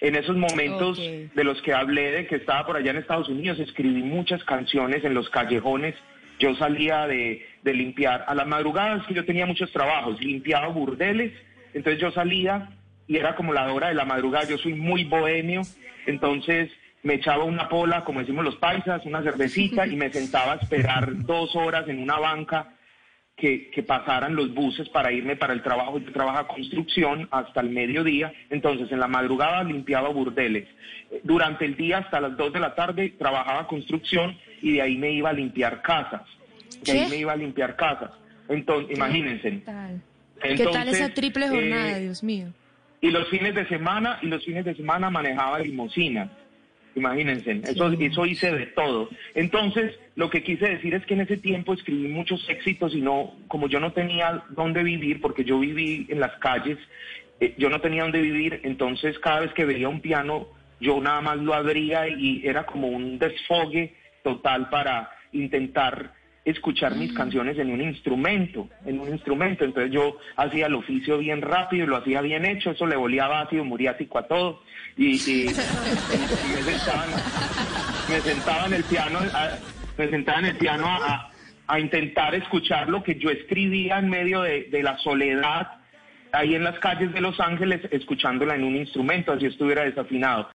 En esos momentos de los que hablé de que estaba por allá en Estados Unidos, escribí muchas canciones en los callejones. Yo salía de, de limpiar a las madrugadas, que yo tenía muchos trabajos, limpiaba burdeles, entonces yo salía y era como la hora de la madrugada, yo soy muy bohemio, entonces me echaba una pola, como decimos los paisas, una cervecita y me sentaba a esperar dos horas en una banca que, que, pasaran los buses para irme para el trabajo. Yo trabajaba construcción hasta el mediodía, entonces en la madrugada limpiaba burdeles. Durante el día hasta las dos de la tarde trabajaba construcción y de ahí me iba a limpiar casas. De ahí me iba a limpiar casas. Entonces, imagínense. ¿Qué tal? ¿Qué tal esa triple jornada, eh, Dios mío? Y los fines de semana, y los fines de semana manejaba limosinas. Imagínense, eso, eso hice de todo. Entonces, lo que quise decir es que en ese tiempo escribí muchos éxitos y no, como yo no tenía dónde vivir, porque yo viví en las calles, eh, yo no tenía dónde vivir, entonces cada vez que veía un piano, yo nada más lo abría y era como un desfogue total para intentar escuchar mis canciones en un instrumento, en un instrumento. Entonces yo hacía el oficio bien rápido, lo hacía bien hecho, eso le volía ácido muriático a todo. Y, y, me, sentaba, me, sentaba, en el piano, a, me sentaba en el piano a, a, intentar escuchar lo que yo escribía en medio de, de la soledad ahí en las calles de Los Ángeles, escuchándola en un instrumento, así estuviera desafinado.